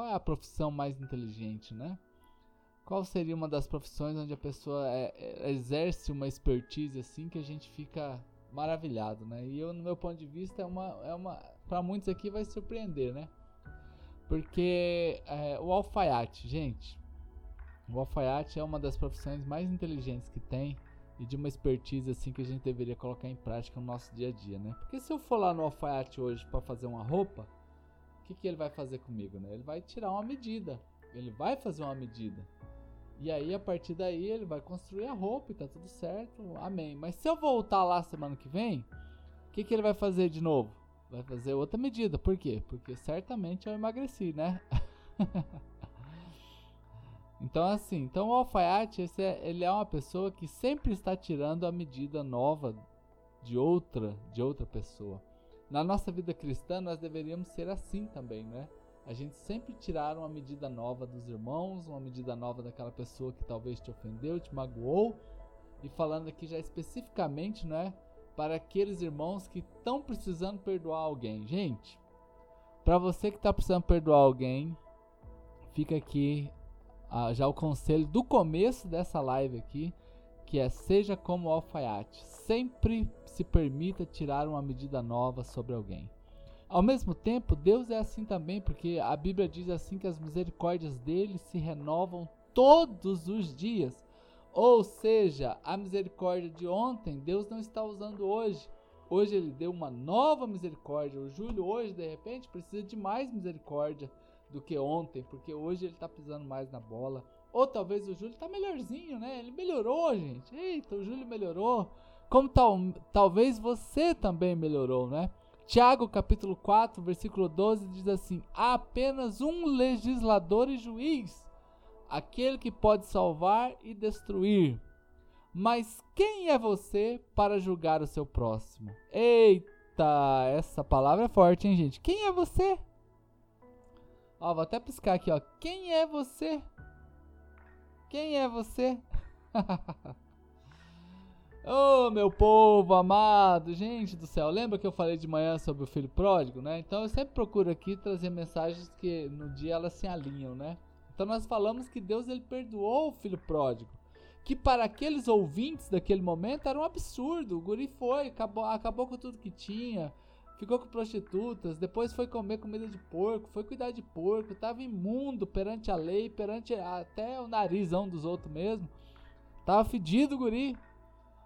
qual é a profissão mais inteligente, né? Qual seria uma das profissões onde a pessoa é, é, exerce uma expertise assim que a gente fica maravilhado, né? E eu, no meu ponto de vista, é uma, é uma, para muitos aqui vai surpreender, né? Porque é, o alfaiate, gente, o alfaiate é uma das profissões mais inteligentes que tem e de uma expertise assim que a gente deveria colocar em prática no nosso dia a dia, né? Porque se eu for lá no alfaiate hoje para fazer uma roupa, que, que ele vai fazer comigo, né? Ele vai tirar uma medida, ele vai fazer uma medida. E aí, a partir daí, ele vai construir a roupa e tá tudo certo. Amém. Mas se eu voltar lá semana que vem, o que, que ele vai fazer de novo? Vai fazer outra medida. Por quê? Porque certamente eu emagreci, né? então, assim, então o alfaiate, esse é, ele é uma pessoa que sempre está tirando a medida nova de outra, de outra pessoa. Na nossa vida cristã, nós deveríamos ser assim também, né? a gente sempre tirar uma medida nova dos irmãos, uma medida nova daquela pessoa que talvez te ofendeu, te magoou, e falando aqui já especificamente, né, para aqueles irmãos que estão precisando perdoar alguém. Gente, para você que está precisando perdoar alguém, fica aqui ah, já o conselho do começo dessa live aqui, que é seja como o alfaiate, sempre se permita tirar uma medida nova sobre alguém. Ao mesmo tempo, Deus é assim também, porque a Bíblia diz assim que as misericórdias dele se renovam todos os dias. Ou seja, a misericórdia de ontem, Deus não está usando hoje. Hoje ele deu uma nova misericórdia. O Júlio hoje, de repente, precisa de mais misericórdia do que ontem, porque hoje ele está pisando mais na bola. Ou talvez o Júlio está melhorzinho, né? Ele melhorou, gente. Eita, o Júlio melhorou. Como tal, talvez você também melhorou, né? Tiago capítulo 4, versículo 12 diz assim: Há apenas um legislador e juiz, aquele que pode salvar e destruir. Mas quem é você para julgar o seu próximo? Eita, essa palavra é forte, hein, gente? Quem é você? Ó, vou até piscar aqui, ó. Quem é você? Quem é você? Oh, meu povo amado, gente do céu, lembra que eu falei de manhã sobre o filho pródigo, né? Então eu sempre procuro aqui trazer mensagens que no dia elas se alinham, né? Então nós falamos que Deus ele perdoou o filho pródigo, que para aqueles ouvintes daquele momento era um absurdo. O guri foi, acabou, acabou com tudo que tinha, ficou com prostitutas, depois foi comer comida de porco, foi cuidar de porco, estava imundo perante a lei, perante até o narizão dos outros mesmo. Tava fedido guri.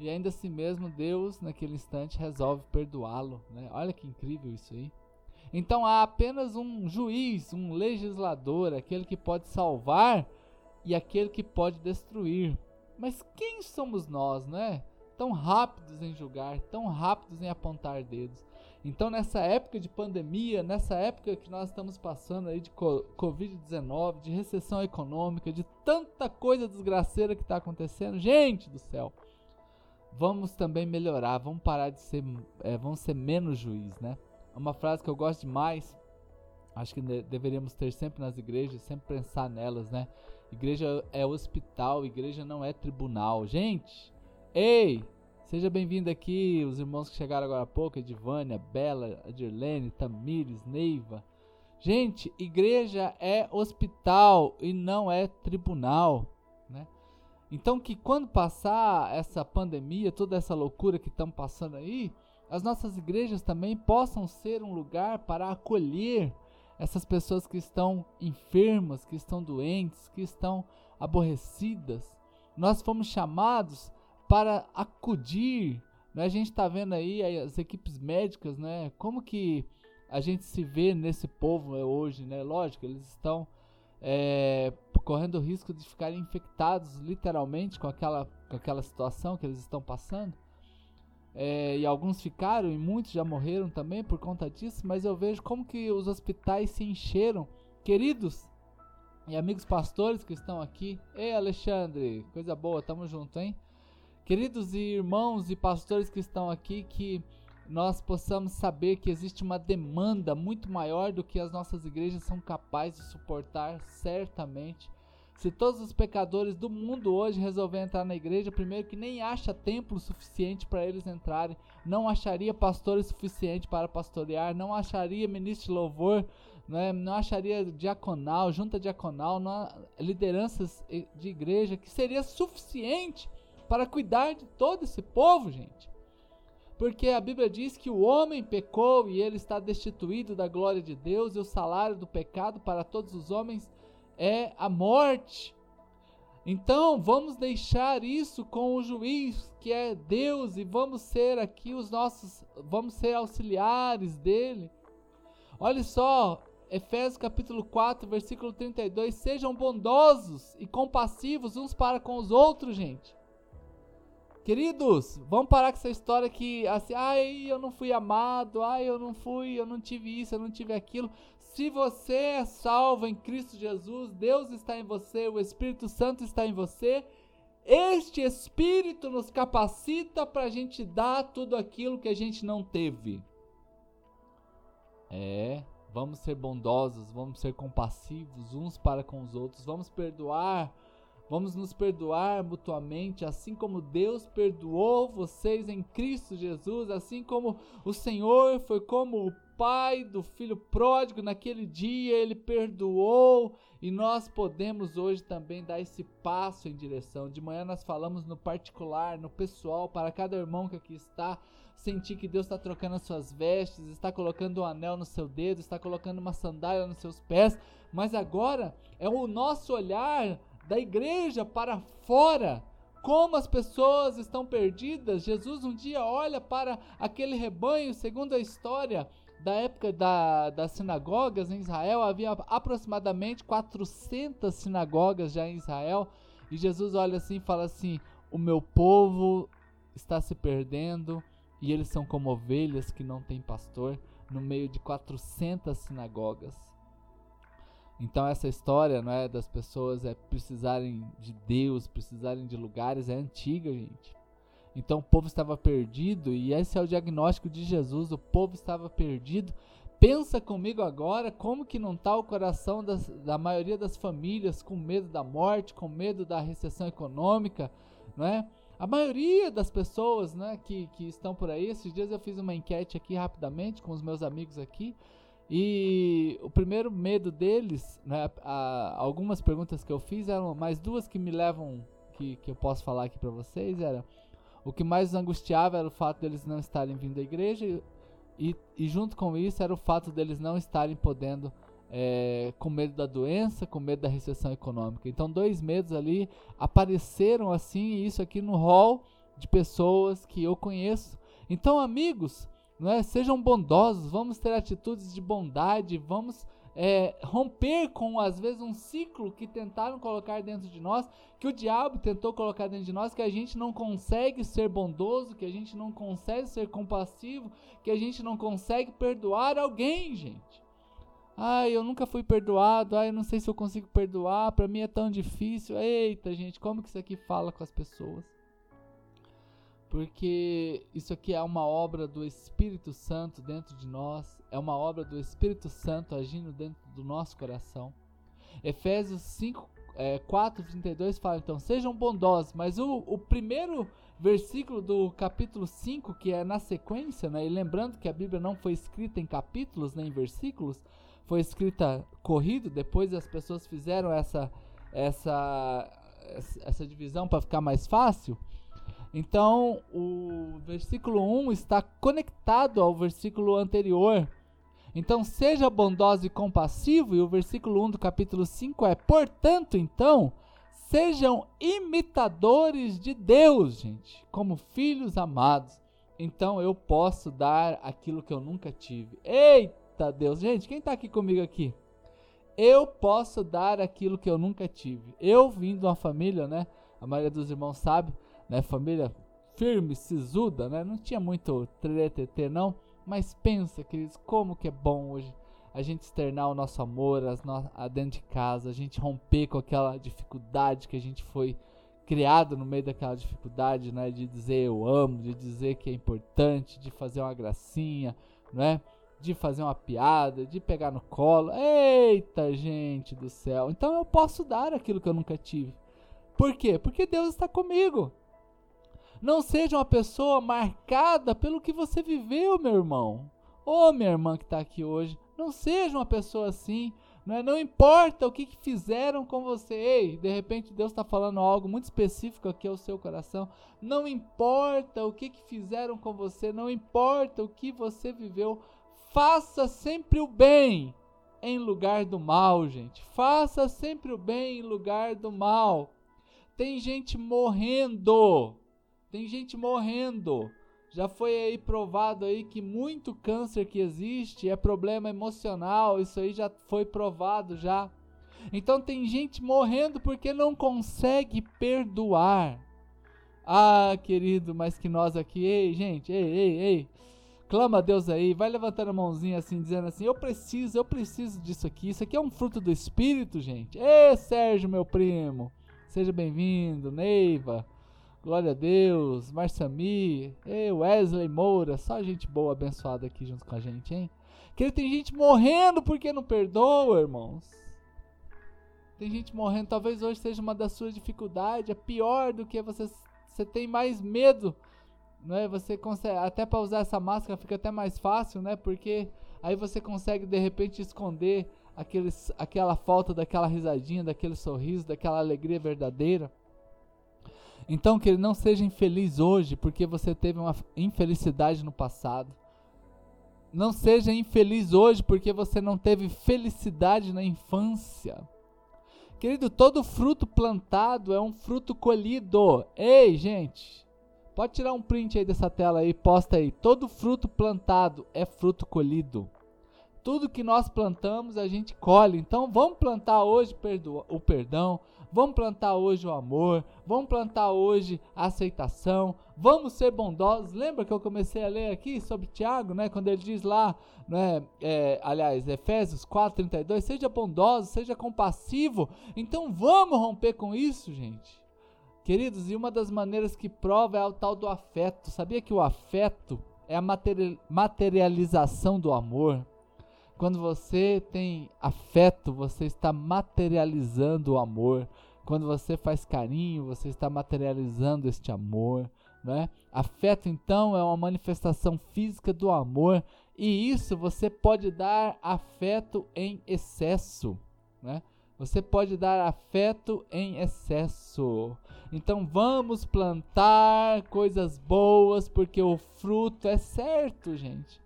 E ainda assim mesmo, Deus, naquele instante, resolve perdoá-lo. Né? Olha que incrível isso aí. Então há apenas um juiz, um legislador, aquele que pode salvar e aquele que pode destruir. Mas quem somos nós, né? Tão rápidos em julgar, tão rápidos em apontar dedos. Então, nessa época de pandemia, nessa época que nós estamos passando aí de Covid-19, de recessão econômica, de tanta coisa desgraceira que está acontecendo, gente do céu, vamos também melhorar, vamos parar de ser, é, vamos ser menos juiz, né? Uma frase que eu gosto demais, acho que deveríamos ter sempre nas igrejas, sempre pensar nelas, né? Igreja é hospital, igreja não é tribunal. Gente, ei, seja bem-vindo aqui, os irmãos que chegaram agora há pouco, Edivânia, Bela, Adirlene, Tamires, Neiva. Gente, igreja é hospital e não é tribunal, né? Então que quando passar essa pandemia, toda essa loucura que estamos passando aí, as nossas igrejas também possam ser um lugar para acolher essas pessoas que estão enfermas, que estão doentes, que estão aborrecidas. Nós fomos chamados para acudir. Né? A gente está vendo aí as equipes médicas, né? Como que a gente se vê nesse povo hoje, né? Lógico, eles estão é, correndo o risco de ficarem infectados literalmente com aquela, com aquela situação que eles estão passando. É, e alguns ficaram e muitos já morreram também por conta disso, mas eu vejo como que os hospitais se encheram. Queridos e amigos pastores que estão aqui, ei Alexandre, coisa boa, tamo junto, hein? Queridos irmãos e pastores que estão aqui, que nós possamos saber que existe uma demanda muito maior do que as nossas igrejas são capazes de suportar, certamente. Se todos os pecadores do mundo hoje resolverem entrar na igreja, primeiro que nem acha templo suficiente para eles entrarem, não acharia pastores suficiente para pastorear, não acharia ministro de louvor, não, é, não acharia diaconal, junta diaconal, não, lideranças de igreja que seria suficiente para cuidar de todo esse povo, gente. Porque a Bíblia diz que o homem pecou e ele está destituído da glória de Deus, e o salário do pecado para todos os homens é a morte. Então, vamos deixar isso com o juiz, que é Deus, e vamos ser aqui os nossos, vamos ser auxiliares dele. Olha só, Efésios capítulo 4, versículo 32, sejam bondosos e compassivos uns para com os outros, gente. Queridos, vamos parar com essa história que assim, ai, eu não fui amado, ai, eu não fui, eu não tive isso, eu não tive aquilo. Se você é salvo em Cristo Jesus, Deus está em você, o Espírito Santo está em você. Este Espírito nos capacita para a gente dar tudo aquilo que a gente não teve. É, vamos ser bondosos, vamos ser compassivos uns para com os outros, vamos perdoar Vamos nos perdoar mutuamente, assim como Deus perdoou vocês em Cristo Jesus, assim como o Senhor foi como o pai do filho pródigo naquele dia, ele perdoou e nós podemos hoje também dar esse passo em direção. De manhã nós falamos no particular, no pessoal, para cada irmão que aqui está, sentir que Deus está trocando as suas vestes, está colocando um anel no seu dedo, está colocando uma sandália nos seus pés, mas agora é o nosso olhar da igreja para fora. Como as pessoas estão perdidas. Jesus um dia olha para aquele rebanho, segundo a história da época da, das sinagogas em Israel, havia aproximadamente 400 sinagogas já em Israel. E Jesus olha assim e fala assim: O meu povo está se perdendo e eles são como ovelhas que não têm pastor no meio de 400 sinagogas. Então essa história, não é, das pessoas é precisarem de Deus, precisarem de lugares é antiga, gente. Então o povo estava perdido e esse é o diagnóstico de Jesus, o povo estava perdido. Pensa comigo agora como que não está o coração das, da maioria das famílias com medo da morte, com medo da recessão econômica, não é? A maioria das pessoas né, que, que estão por aí, esses dias eu fiz uma enquete aqui rapidamente com os meus amigos aqui, e o primeiro medo deles, né, a, algumas perguntas que eu fiz eram mais duas que me levam, que, que eu posso falar aqui para vocês, era o que mais angustiava era o fato deles não estarem vindo à igreja e, e junto com isso era o fato deles não estarem podendo é, com medo da doença, com medo da recessão econômica. Então dois medos ali apareceram assim, isso aqui no hall de pessoas que eu conheço. Então amigos, não é? Sejam bondosos, vamos ter atitudes de bondade, vamos é, romper com às vezes um ciclo que tentaram colocar dentro de nós, que o diabo tentou colocar dentro de nós, que a gente não consegue ser bondoso, que a gente não consegue ser compassivo, que a gente não consegue perdoar alguém, gente. Ai, eu nunca fui perdoado, ai, eu não sei se eu consigo perdoar, para mim é tão difícil. Eita, gente, como que isso aqui fala com as pessoas? Porque isso aqui é uma obra do Espírito Santo dentro de nós, é uma obra do Espírito Santo agindo dentro do nosso coração. Efésios 5, é, 4, 32 fala então: sejam bondosos, mas o, o primeiro versículo do capítulo 5, que é na sequência, né, e lembrando que a Bíblia não foi escrita em capítulos nem em versículos, foi escrita corrido, depois as pessoas fizeram essa, essa, essa divisão para ficar mais fácil. Então, o versículo 1 está conectado ao versículo anterior. Então, seja bondoso e compassivo, e o versículo 1 do capítulo 5 é: Portanto, então, sejam imitadores de Deus, gente, como filhos amados. Então eu posso dar aquilo que eu nunca tive. Eita Deus, gente, quem está aqui comigo aqui? Eu posso dar aquilo que eu nunca tive. Eu vim de uma família, né? A maioria dos irmãos sabe né? Família firme, sisuda, né? Não tinha muito tretetê não, mas pensa, queridos, como que é bom hoje a gente externar o nosso amor as no dentro de casa, a gente romper com aquela dificuldade que a gente foi criado no meio daquela dificuldade, né? De dizer eu amo, de dizer que é importante, de fazer uma gracinha, né? De fazer uma piada, de pegar no colo. Eita, gente do céu. Então eu posso dar aquilo que eu nunca tive. Por quê? Porque Deus está comigo. Não seja uma pessoa marcada pelo que você viveu, meu irmão. Ou minha irmã que está aqui hoje, Não seja uma pessoa assim. Não, é? não importa o que, que fizeram com você. Ei, de repente Deus está falando algo muito específico aqui ao seu coração. Não importa o que, que fizeram com você. Não importa o que você viveu. Faça sempre o bem em lugar do mal, gente. Faça sempre o bem em lugar do mal. Tem gente morrendo. Tem gente morrendo. Já foi aí provado aí que muito câncer que existe é problema emocional, isso aí já foi provado já. Então tem gente morrendo porque não consegue perdoar. Ah, querido, mas que nós aqui, ei, gente, ei, ei, ei. Clama a Deus aí, vai levantando a mãozinha assim, dizendo assim: Eu preciso, eu preciso disso aqui. Isso aqui é um fruto do Espírito, gente. Ei, Sérgio, meu primo, seja bem-vindo, Neiva. Glória a Deus, Marçami, Wesley Moura, só gente boa, abençoada aqui junto com a gente, hein? Que tem gente morrendo porque não perdoa, irmãos. Tem gente morrendo, talvez hoje seja uma das suas dificuldades, é pior do que você, você tem mais medo, né? Você consegue, até para usar essa máscara fica até mais fácil, né? Porque aí você consegue de repente esconder aqueles, aquela falta daquela risadinha, daquele sorriso, daquela alegria verdadeira. Então, que ele não seja infeliz hoje porque você teve uma infelicidade no passado. Não seja infeliz hoje porque você não teve felicidade na infância. Querido, todo fruto plantado é um fruto colhido. Ei, gente, pode tirar um print aí dessa tela aí, posta aí. Todo fruto plantado é fruto colhido. Tudo que nós plantamos a gente colhe. Então vamos plantar hoje o perdão, Vamos plantar hoje o amor, vamos plantar hoje a aceitação, vamos ser bondosos. Lembra que eu comecei a ler aqui sobre Tiago, né? Quando ele diz lá, né? É, aliás, Efésios 4:32, seja bondoso, seja compassivo. Então vamos romper com isso, gente. Queridos, e uma das maneiras que prova é o tal do afeto. Sabia que o afeto é a materialização do amor? Quando você tem afeto, você está materializando o amor. Quando você faz carinho, você está materializando este amor. Né? Afeto, então, é uma manifestação física do amor. E isso você pode dar afeto em excesso. Né? Você pode dar afeto em excesso. Então vamos plantar coisas boas, porque o fruto é certo, gente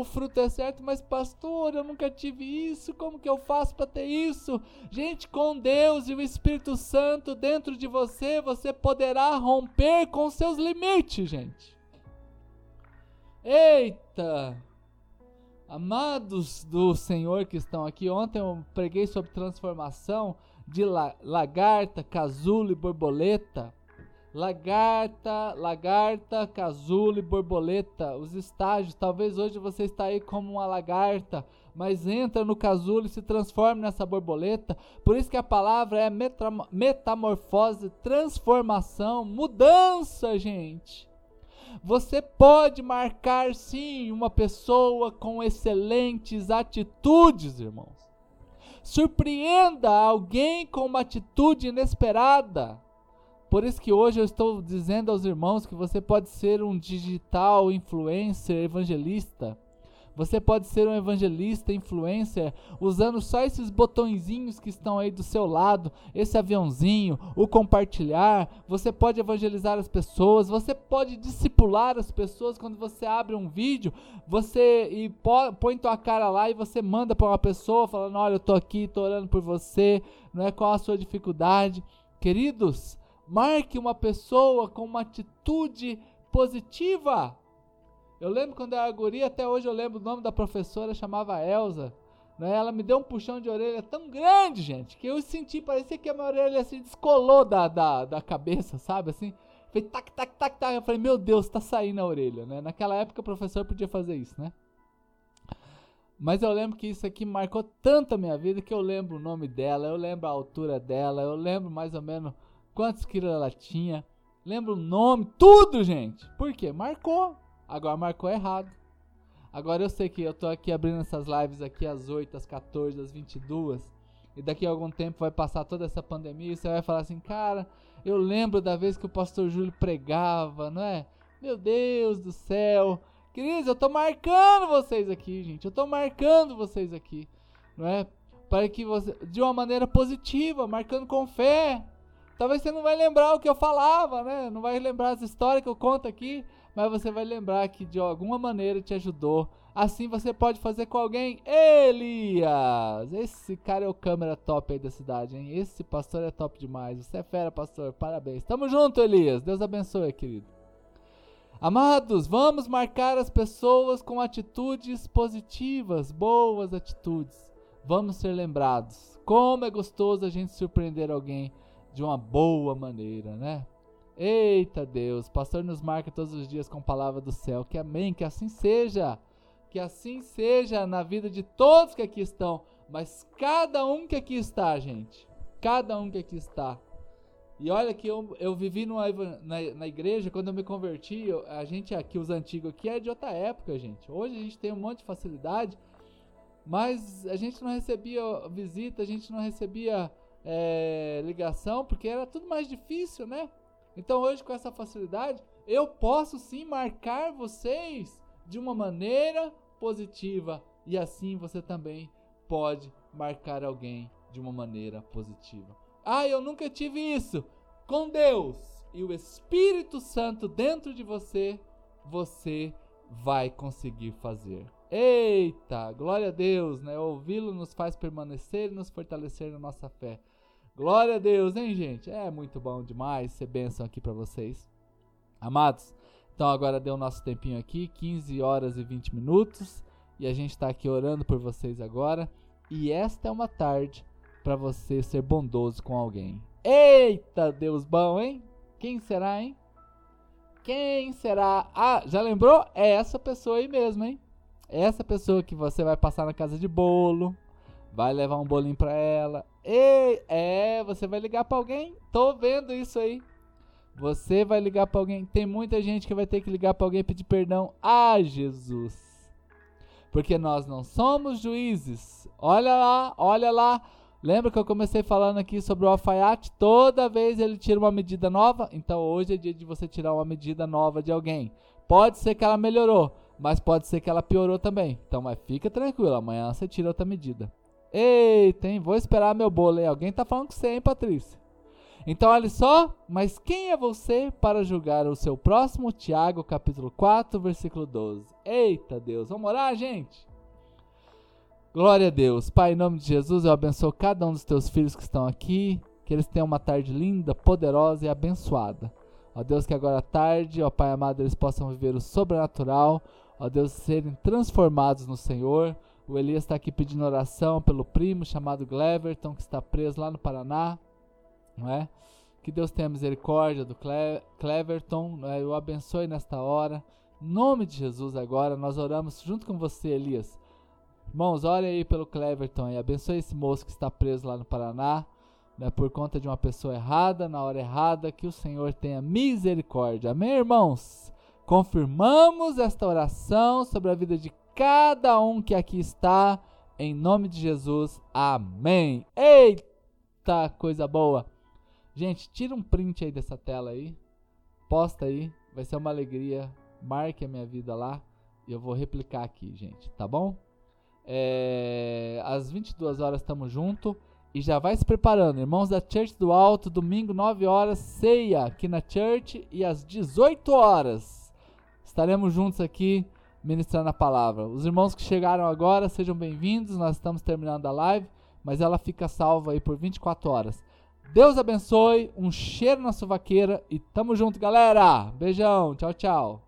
o fruto é certo, mas pastor, eu nunca tive isso, como que eu faço para ter isso? Gente, com Deus e o Espírito Santo dentro de você, você poderá romper com seus limites, gente. Eita! Amados do Senhor que estão aqui, ontem eu preguei sobre transformação de lagarta, casulo e borboleta. Lagarta, lagarta, casulo e borboleta, os estágios. Talvez hoje você está aí como uma lagarta, mas entra no casulo e se transforma nessa borboleta. Por isso que a palavra é metamorfose, transformação, mudança, gente. Você pode marcar sim uma pessoa com excelentes atitudes, irmãos. Surpreenda alguém com uma atitude inesperada. Por isso que hoje eu estou dizendo aos irmãos que você pode ser um digital influencer evangelista. Você pode ser um evangelista influencer usando só esses botõezinhos que estão aí do seu lado, esse aviãozinho, o compartilhar. Você pode evangelizar as pessoas, você pode discipular as pessoas quando você abre um vídeo, você e põe tua cara lá e você manda para uma pessoa falando: "Olha, eu tô aqui, tô orando por você, não é qual a sua dificuldade?". Queridos, Marque uma pessoa com uma atitude positiva. Eu lembro quando eu era guria, até hoje eu lembro o nome da professora, chamava Elsa. Né? Ela me deu um puxão de orelha tão grande, gente, que eu senti, parecia que a minha orelha assim descolou da, da, da cabeça, sabe? Assim, fez tac, tac, tac, tac. Eu falei, meu Deus, tá saindo a orelha, né? Naquela época o professor podia fazer isso, né? Mas eu lembro que isso aqui marcou tanto a minha vida que eu lembro o nome dela, eu lembro a altura dela, eu lembro mais ou menos quantos quilos ela tinha, lembra o nome, tudo, gente. Por quê? Marcou. Agora marcou errado. Agora eu sei que eu tô aqui abrindo essas lives aqui às 8, às 14, às 22. E daqui a algum tempo vai passar toda essa pandemia e você vai falar assim, cara, eu lembro da vez que o pastor Júlio pregava, não é? Meu Deus do céu, Queridos, eu tô marcando vocês aqui, gente. Eu tô marcando vocês aqui, não é? Para que você, de uma maneira positiva, marcando com fé. Talvez você não vai lembrar o que eu falava, né? Não vai lembrar as histórias que eu conto aqui, mas você vai lembrar que de alguma maneira te ajudou. Assim você pode fazer com alguém. Elias! Esse cara é o câmera top aí da cidade, hein? Esse pastor é top demais. Você é fera, pastor. Parabéns. Tamo junto, Elias. Deus abençoe, querido. Amados, vamos marcar as pessoas com atitudes positivas, boas atitudes. Vamos ser lembrados. Como é gostoso a gente surpreender alguém de uma boa maneira, né? Eita Deus, pastor nos marca todos os dias com a palavra do céu. Que amém, que assim seja. Que assim seja na vida de todos que aqui estão, mas cada um que aqui está, gente. Cada um que aqui está e olha que eu, eu vivi numa, na, na igreja, quando eu me converti, eu, a gente aqui, os antigos aqui, é de outra época, gente. Hoje a gente tem um monte de facilidade, mas a gente não recebia visita, a gente não recebia é, ligação, porque era tudo mais difícil, né? Então hoje, com essa facilidade, eu posso sim marcar vocês de uma maneira positiva. E assim você também pode marcar alguém de uma maneira positiva. Ah, eu nunca tive isso. Com Deus e o Espírito Santo dentro de você, você vai conseguir fazer. Eita, glória a Deus, né? Ouvi-lo nos faz permanecer e nos fortalecer na nossa fé. Glória a Deus, hein, gente? É muito bom demais ser bênção aqui para vocês. Amados, então agora deu o nosso tempinho aqui, 15 horas e 20 minutos, e a gente está aqui orando por vocês agora. E esta é uma tarde para você ser bondoso com alguém. Eita, Deus bom, hein? Quem será, hein? Quem será? Ah, já lembrou? É essa pessoa aí mesmo, hein? É essa pessoa que você vai passar na casa de bolo, vai levar um bolinho pra ela. Ei, é, você vai ligar para alguém? Tô vendo isso aí. Você vai ligar para alguém. Tem muita gente que vai ter que ligar para alguém e pedir perdão. Ah, Jesus. Porque nós não somos juízes. Olha lá, olha lá. Lembra que eu comecei falando aqui sobre o alfaiate? Toda vez ele tira uma medida nova, então hoje é dia de você tirar uma medida nova de alguém. Pode ser que ela melhorou, mas pode ser que ela piorou também. Então, mas fica tranquilo, amanhã você tira outra medida. Eita, hein? Vou esperar meu bolo, hein? Alguém tá falando com você, hein, Patrícia? Então, olha só, mas quem é você para julgar o seu próximo? Tiago, capítulo 4, versículo 12. Eita Deus, vamos orar, gente? Glória a Deus. Pai, em nome de Jesus, eu abençoo cada um dos teus filhos que estão aqui. Que eles tenham uma tarde linda, poderosa e abençoada. Ó Deus, que agora à tarde, ó Pai amado, eles possam viver o sobrenatural. Ó Deus, serem transformados no Senhor. O Elias está aqui pedindo oração pelo primo chamado Gleverton, que está preso lá no Paraná. Não é? Que Deus tenha misericórdia do Cle Cleverton. Não é? Eu abençoe nesta hora. Em nome de Jesus, agora, nós oramos junto com você, Elias Irmãos, olha aí pelo Cleverton e abençoe esse moço que está preso lá no Paraná, né, por conta de uma pessoa errada, na hora errada, que o Senhor tenha misericórdia. Amém, irmãos? Confirmamos esta oração sobre a vida de cada um que aqui está, em nome de Jesus. Amém. Eita, coisa boa. Gente, tira um print aí dessa tela aí, posta aí, vai ser uma alegria. Marque a minha vida lá e eu vou replicar aqui, gente, tá bom? É, às 22 horas estamos junto e já vai se preparando. Irmãos da Church do Alto, domingo 9 horas, ceia aqui na Church e às 18 horas estaremos juntos aqui ministrando a palavra. Os irmãos que chegaram agora, sejam bem-vindos. Nós estamos terminando a live, mas ela fica salva aí por 24 horas. Deus abençoe, um cheiro na sua vaqueira e tamo junto, galera. Beijão, tchau, tchau.